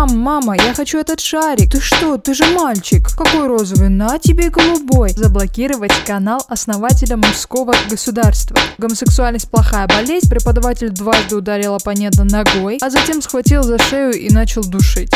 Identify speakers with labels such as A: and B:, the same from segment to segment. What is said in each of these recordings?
A: Мам, мама, я хочу этот шарик. Ты что, ты же мальчик. Какой розовый? На тебе голубой. Заблокировать канал основателя мужского государства. Гомосексуальность плохая болезнь. Преподаватель дважды ударил оппонента ногой, а затем схватил за шею и начал душить.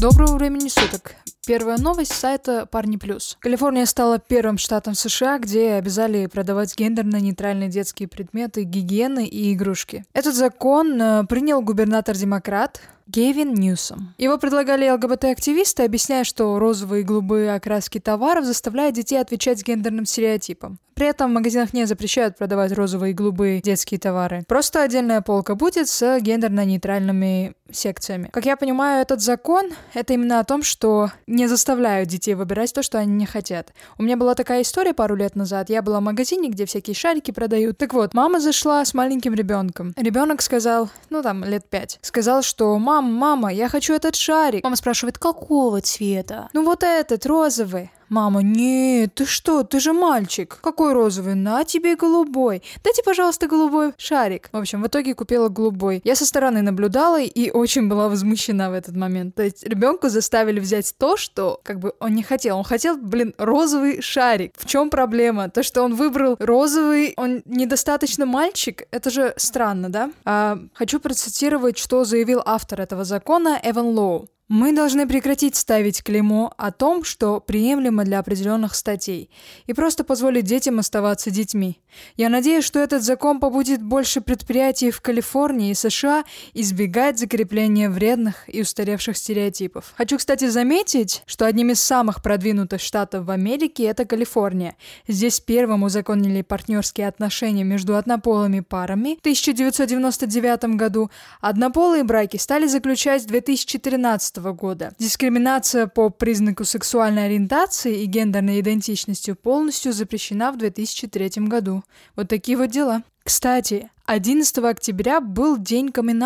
A: Доброго времени суток. Первая новость с сайта Парни Плюс. Калифорния стала первым штатом США, где обязали продавать гендерно-нейтральные детские предметы гигиены и игрушки. Этот закон э, принял губернатор-демократ Гевин Ньюсом. Его предлагали ЛГБТ-активисты, объясняя, что розовые и голубые окраски товаров заставляют детей отвечать гендерным стереотипам. При этом в магазинах не запрещают продавать розовые и голубые детские товары. Просто отдельная полка будет с гендерно-нейтральными секциями. Как я понимаю, этот закон — это именно о том, что не заставляют детей выбирать то, что они не хотят. У меня была такая история пару лет назад. Я была в магазине, где всякие шарики продают. Так вот, мама зашла с маленьким ребенком. Ребенок сказал, ну там, лет пять, сказал, что мам, мама, я хочу этот шарик. Мама спрашивает, какого цвета? Ну вот этот, розовый. Мама, нет, ты что, ты же мальчик. Какой розовый? На тебе голубой. Дайте, пожалуйста, голубой шарик. В общем, в итоге купила голубой. Я со стороны наблюдала и очень была возмущена в этот момент. То есть ребенку заставили взять то, что как бы он не хотел. Он хотел, блин, розовый шарик. В чем проблема? То, что он выбрал розовый, он недостаточно мальчик, это же странно, да? А, хочу процитировать, что заявил автор этого закона Эван Лоу. Мы должны прекратить ставить клеймо о том, что приемлемо для определенных статей, и просто позволить детям оставаться детьми. Я надеюсь, что этот закон побудит больше предприятий в Калифорнии и США избегать закрепления вредных и устаревших стереотипов. Хочу, кстати, заметить, что одним из самых продвинутых штатов в Америке это Калифорния. Здесь первым узаконили партнерские отношения между однополыми парами в 1999 году. Однополые браки стали заключать в 2013 года. Дискриминация по признаку сексуальной ориентации и гендерной идентичности полностью запрещена в 2003 году. Вот такие вот дела. Кстати, 11 октября был день камин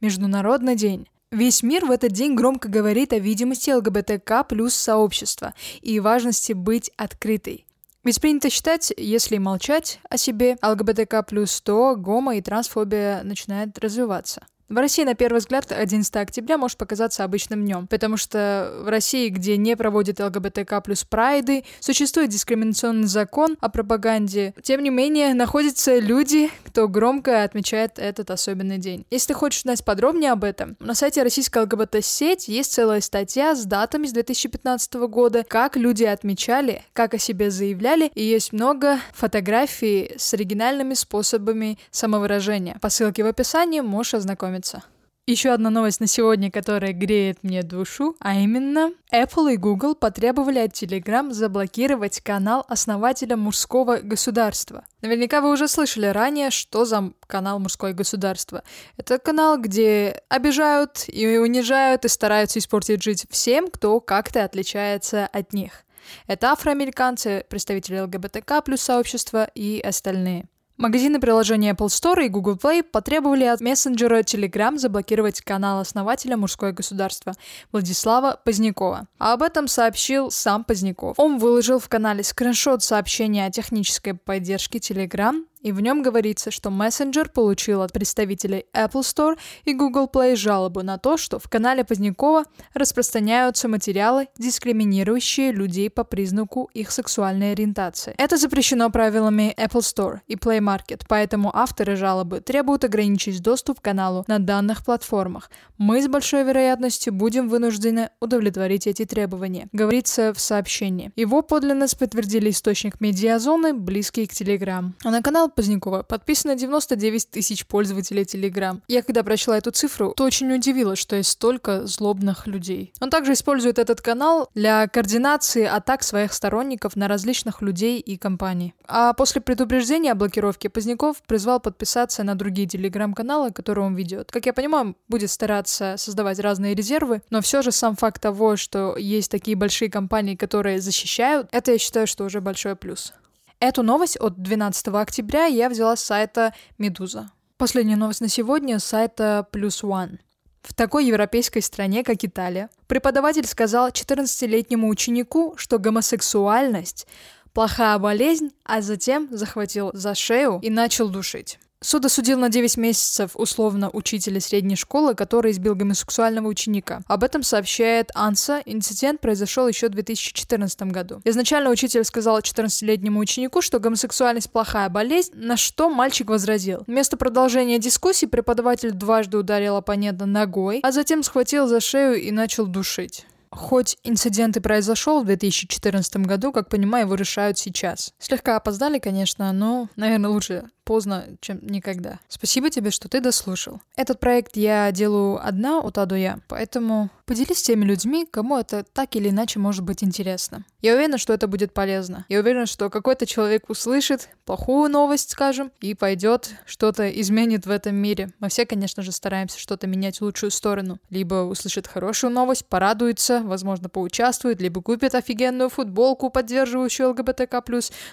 A: Международный день. Весь мир в этот день громко говорит о видимости ЛГБТК плюс сообщества и важности быть открытой. Ведь принято считать, если молчать о себе ЛГБТК плюс, то гомо и трансфобия начинает развиваться. В России, на первый взгляд, 11 октября может показаться обычным днем, потому что в России, где не проводят ЛГБТК плюс прайды, существует дискриминационный закон о пропаганде. Тем не менее, находятся люди, кто громко отмечает этот особенный день. Если ты хочешь знать подробнее об этом, на сайте российской ЛГБТ-сеть есть целая статья с датами с 2015 года, как люди отмечали, как о себе заявляли, и есть много фотографий с оригинальными способами самовыражения. По ссылке в описании можешь ознакомиться ознакомиться. Еще одна новость на сегодня, которая греет мне душу, а именно Apple и Google потребовали от Telegram заблокировать канал основателя мужского государства. Наверняка вы уже слышали ранее, что за канал «Мужское государство». Это канал, где обижают и унижают и стараются испортить жизнь всем, кто как-то отличается от них. Это афроамериканцы, представители ЛГБТК плюс сообщества и остальные. Магазины приложения Apple Store и Google Play потребовали от мессенджера Telegram заблокировать канал основателя «Мужское государство» Владислава Позднякова. А об этом сообщил сам Поздняков. Он выложил в канале скриншот сообщения о технической поддержке Telegram и в нем говорится, что мессенджер получил от представителей Apple Store и Google Play жалобу на то, что в канале Позднякова распространяются материалы, дискриминирующие людей по признаку их сексуальной ориентации. Это запрещено правилами Apple Store и Play Market, поэтому авторы жалобы требуют ограничить доступ к каналу на данных платформах. Мы с большой вероятностью будем вынуждены удовлетворить эти требования, говорится в сообщении. Его подлинность подтвердили источник медиазоны, близкий к Telegram. А на канал Позднякова подписано 99 тысяч пользователей Telegram. Я когда прочла эту цифру, то очень удивилась, что есть столько злобных людей. Он также использует этот канал для координации атак своих сторонников на различных людей и компаний. А после предупреждения о блокировке Поздняков призвал подписаться на другие телеграм-каналы, которые он ведет. Как я понимаю, будет стараться создавать разные резервы, но все же сам факт того, что есть такие большие компании, которые защищают, это я считаю, что уже большой плюс. Эту новость от 12 октября я взяла с сайта «Медуза». Последняя новость на сегодня с сайта «Плюс One». В такой европейской стране, как Италия, преподаватель сказал 14-летнему ученику, что гомосексуальность – плохая болезнь, а затем захватил за шею и начал душить. Суд осудил на 9 месяцев условно учителя средней школы, который избил гомосексуального ученика. Об этом сообщает Анса. Инцидент произошел еще в 2014 году. Изначально учитель сказал 14-летнему ученику, что гомосексуальность плохая болезнь, на что мальчик возразил. Вместо продолжения дискуссии преподаватель дважды ударил оппонента ногой, а затем схватил за шею и начал душить. Хоть инцидент и произошел в 2014 году, как понимаю, его решают сейчас. Слегка опоздали, конечно, но, наверное, лучше поздно, чем никогда. Спасибо тебе, что ты дослушал. Этот проект я делаю одна от А до Я, поэтому поделись с теми людьми, кому это так или иначе может быть интересно. Я уверена, что это будет полезно. Я уверена, что какой-то человек услышит плохую новость, скажем, и пойдет, что-то изменит в этом мире. Мы все, конечно же, стараемся что-то менять в лучшую сторону. Либо услышит хорошую новость, порадуется, возможно, поучаствует, либо купит офигенную футболку, поддерживающую ЛГБТК+,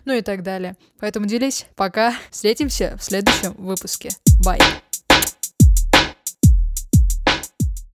A: ну и так далее. Поэтому делись. Пока. Встретимся Увидимся в следующем выпуске. Бай!